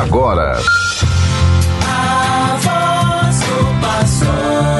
agora. A voz do pastor.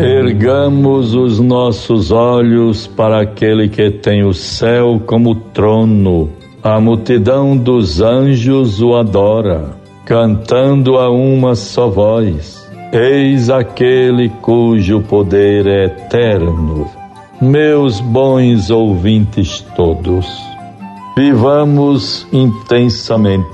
Ergamos os nossos olhos para aquele que tem o céu como trono. A multidão dos anjos o adora cantando a uma só voz: Eis aquele cujo poder é eterno. Meus bons ouvintes todos, vivamos intensamente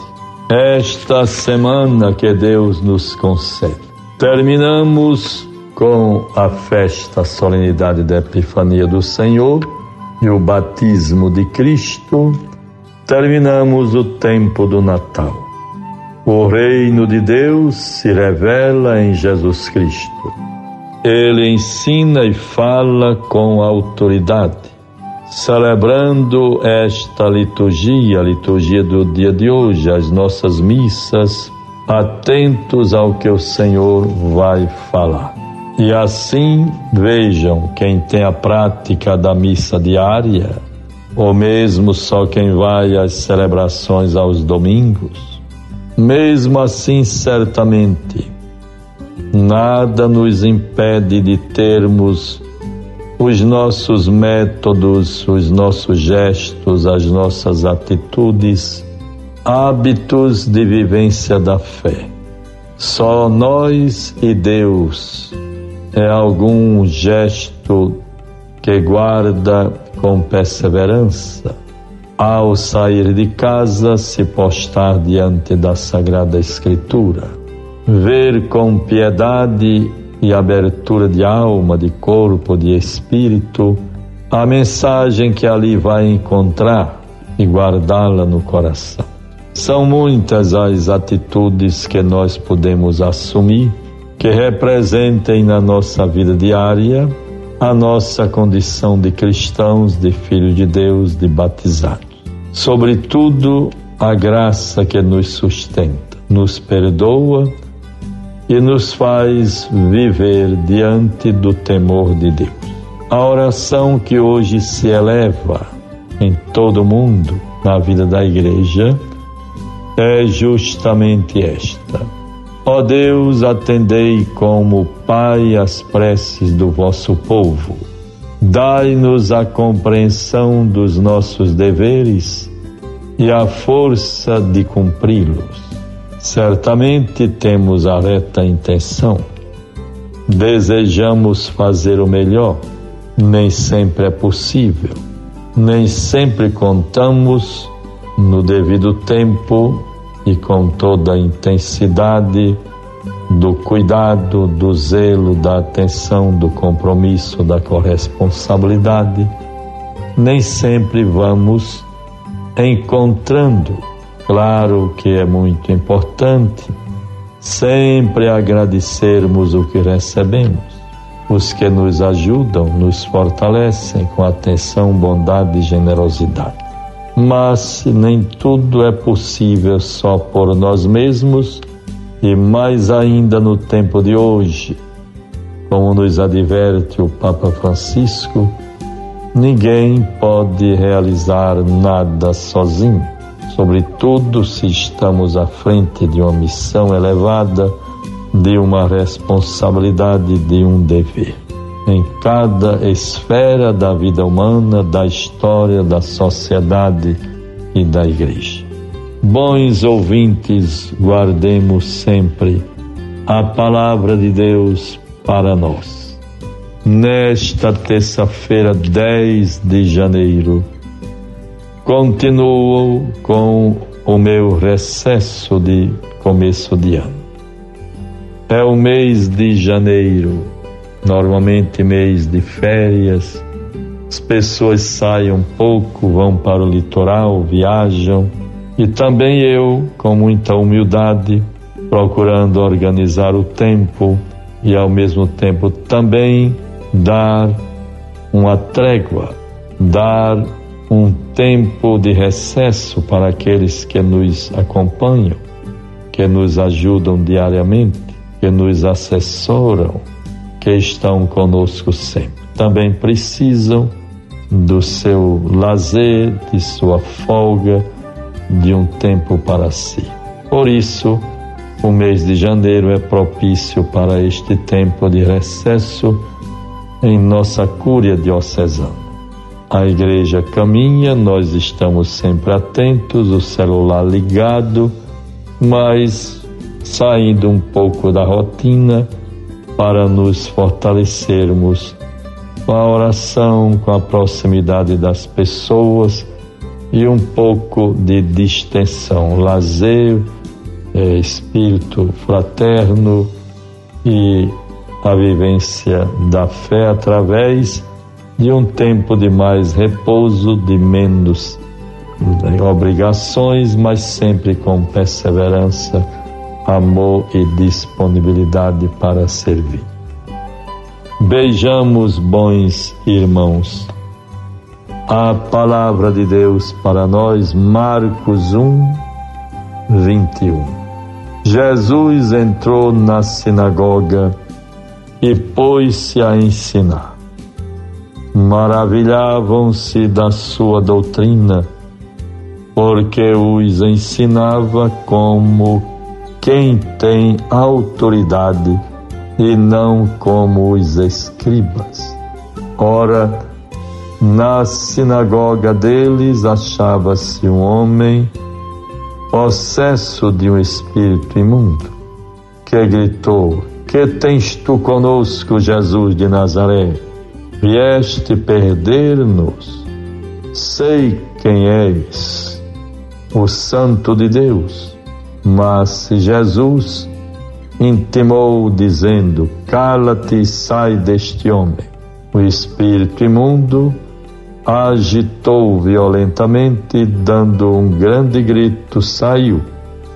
esta semana que Deus nos concede. Terminamos com a festa, a solenidade da Epifania do Senhor e o batismo de Cristo. Terminamos o tempo do Natal. O reino de Deus se revela em Jesus Cristo. Ele ensina e fala com autoridade, celebrando esta liturgia, a liturgia do dia de hoje, as nossas missas, atentos ao que o Senhor vai falar. E assim vejam quem tem a prática da missa diária, ou mesmo só quem vai às celebrações aos domingos mesmo assim, certamente, nada nos impede de termos os nossos métodos, os nossos gestos, as nossas atitudes, hábitos de vivência da fé. Só nós e Deus é algum gesto que guarda com perseverança ao sair de casa, se postar diante da Sagrada Escritura, ver com piedade e abertura de alma, de corpo, de espírito, a mensagem que ali vai encontrar e guardá-la no coração. São muitas as atitudes que nós podemos assumir que representem na nossa vida diária a nossa condição de cristãos, de filhos de Deus, de batizados. Sobretudo, a graça que nos sustenta, nos perdoa e nos faz viver diante do temor de Deus. A oração que hoje se eleva em todo o mundo, na vida da igreja, é justamente esta. Ó Deus, atendei como Pai as preces do vosso povo. Dai-nos a compreensão dos nossos deveres e a força de cumpri-los. Certamente temos a reta intenção. Desejamos fazer o melhor, nem sempre é possível. Nem sempre contamos no devido tempo e com toda a intensidade do cuidado, do zelo, da atenção, do compromisso, da corresponsabilidade, nem sempre vamos encontrando. Claro que é muito importante sempre agradecermos o que recebemos, os que nos ajudam, nos fortalecem com atenção, bondade e generosidade mas nem tudo é possível só por nós mesmos e mais ainda no tempo de hoje, como nos adverte o Papa Francisco, ninguém pode realizar nada sozinho, sobretudo se estamos à frente de uma missão elevada, de uma responsabilidade, de um dever em cada esfera da vida humana, da história, da sociedade e da igreja. Bons ouvintes, guardemos sempre a palavra de Deus para nós. Nesta terça-feira, 10 de janeiro, continuo com o meu recesso de começo de ano. É o mês de janeiro normalmente mês de férias, as pessoas saem um pouco, vão para o litoral, viajam, e também eu, com muita humildade, procurando organizar o tempo e ao mesmo tempo também dar uma trégua, dar um tempo de recesso para aqueles que nos acompanham, que nos ajudam diariamente, que nos assessoram, que estão conosco sempre. Também precisam do seu lazer, de sua folga, de um tempo para si. Por isso, o mês de janeiro é propício para este tempo de recesso em nossa cúria diocesana. A igreja caminha, nós estamos sempre atentos, o celular ligado, mas saindo um pouco da rotina para nos fortalecermos com a oração, com a proximidade das pessoas e um pouco de distensão, lazer, é, espírito fraterno e a vivência da fé através de um tempo de mais repouso, de menos obrigações, mas sempre com perseverança, amor e disponibilidade para servir. Beijamos, bons irmãos. A palavra de Deus para nós, Marcos 1, 21. Jesus entrou na sinagoga e pôs-se a ensinar. Maravilhavam-se da sua doutrina, porque os ensinava como quem tem autoridade e não como os escribas. Ora, na sinagoga deles achava-se um homem possesso de um espírito imundo, que gritou: Que tens tu conosco, Jesus de Nazaré? Vieste perder-nos? Sei quem és, o Santo de Deus. Mas Jesus intimou, dizendo: Cala-te e sai deste homem. O espírito imundo agitou violentamente, dando um grande grito, saiu.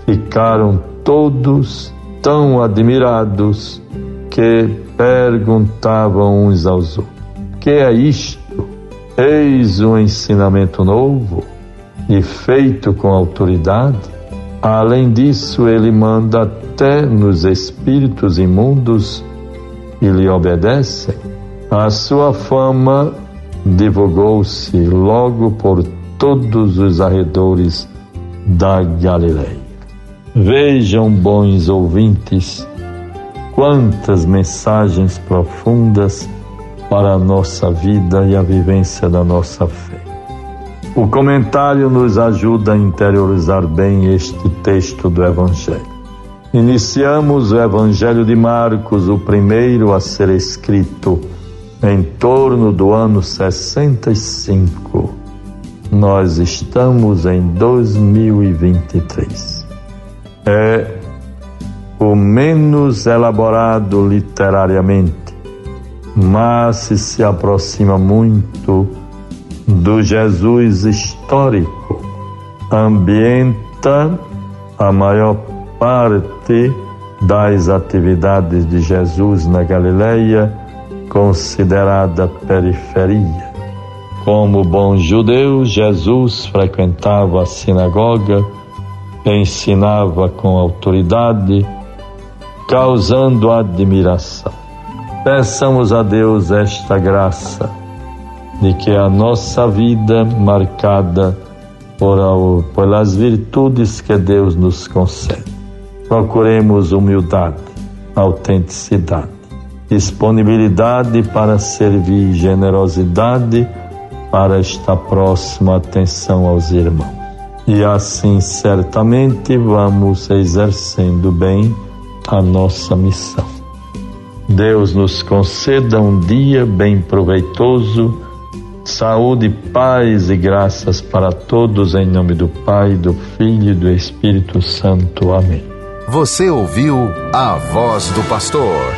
Ficaram todos tão admirados que perguntavam uns aos outros: Que é isto? Eis um ensinamento novo e feito com autoridade? Além disso, ele manda até nos espíritos imundos e lhe obedecem. A sua fama divulgou-se logo por todos os arredores da Galileia. Vejam, bons ouvintes, quantas mensagens profundas para a nossa vida e a vivência da nossa fé. O comentário nos ajuda a interiorizar bem este texto do Evangelho. Iniciamos o Evangelho de Marcos, o primeiro a ser escrito em torno do ano 65. Nós estamos em 2023. É o menos elaborado literariamente, mas se aproxima muito do Jesus histórico. Ambienta a maior parte das atividades de Jesus na Galileia considerada periferia. Como bom judeu, Jesus frequentava a sinagoga, ensinava com autoridade, causando admiração. Peçamos a Deus esta graça de que a nossa vida marcada por, pelas virtudes que Deus nos concede. Procuremos humildade, autenticidade disponibilidade para servir, generosidade para estar próximo, atenção aos irmãos. E assim certamente vamos exercendo bem a nossa missão. Deus nos conceda um dia bem proveitoso, saúde, paz e graças para todos, em nome do Pai, do Filho e do Espírito Santo. Amém. Você ouviu a voz do pastor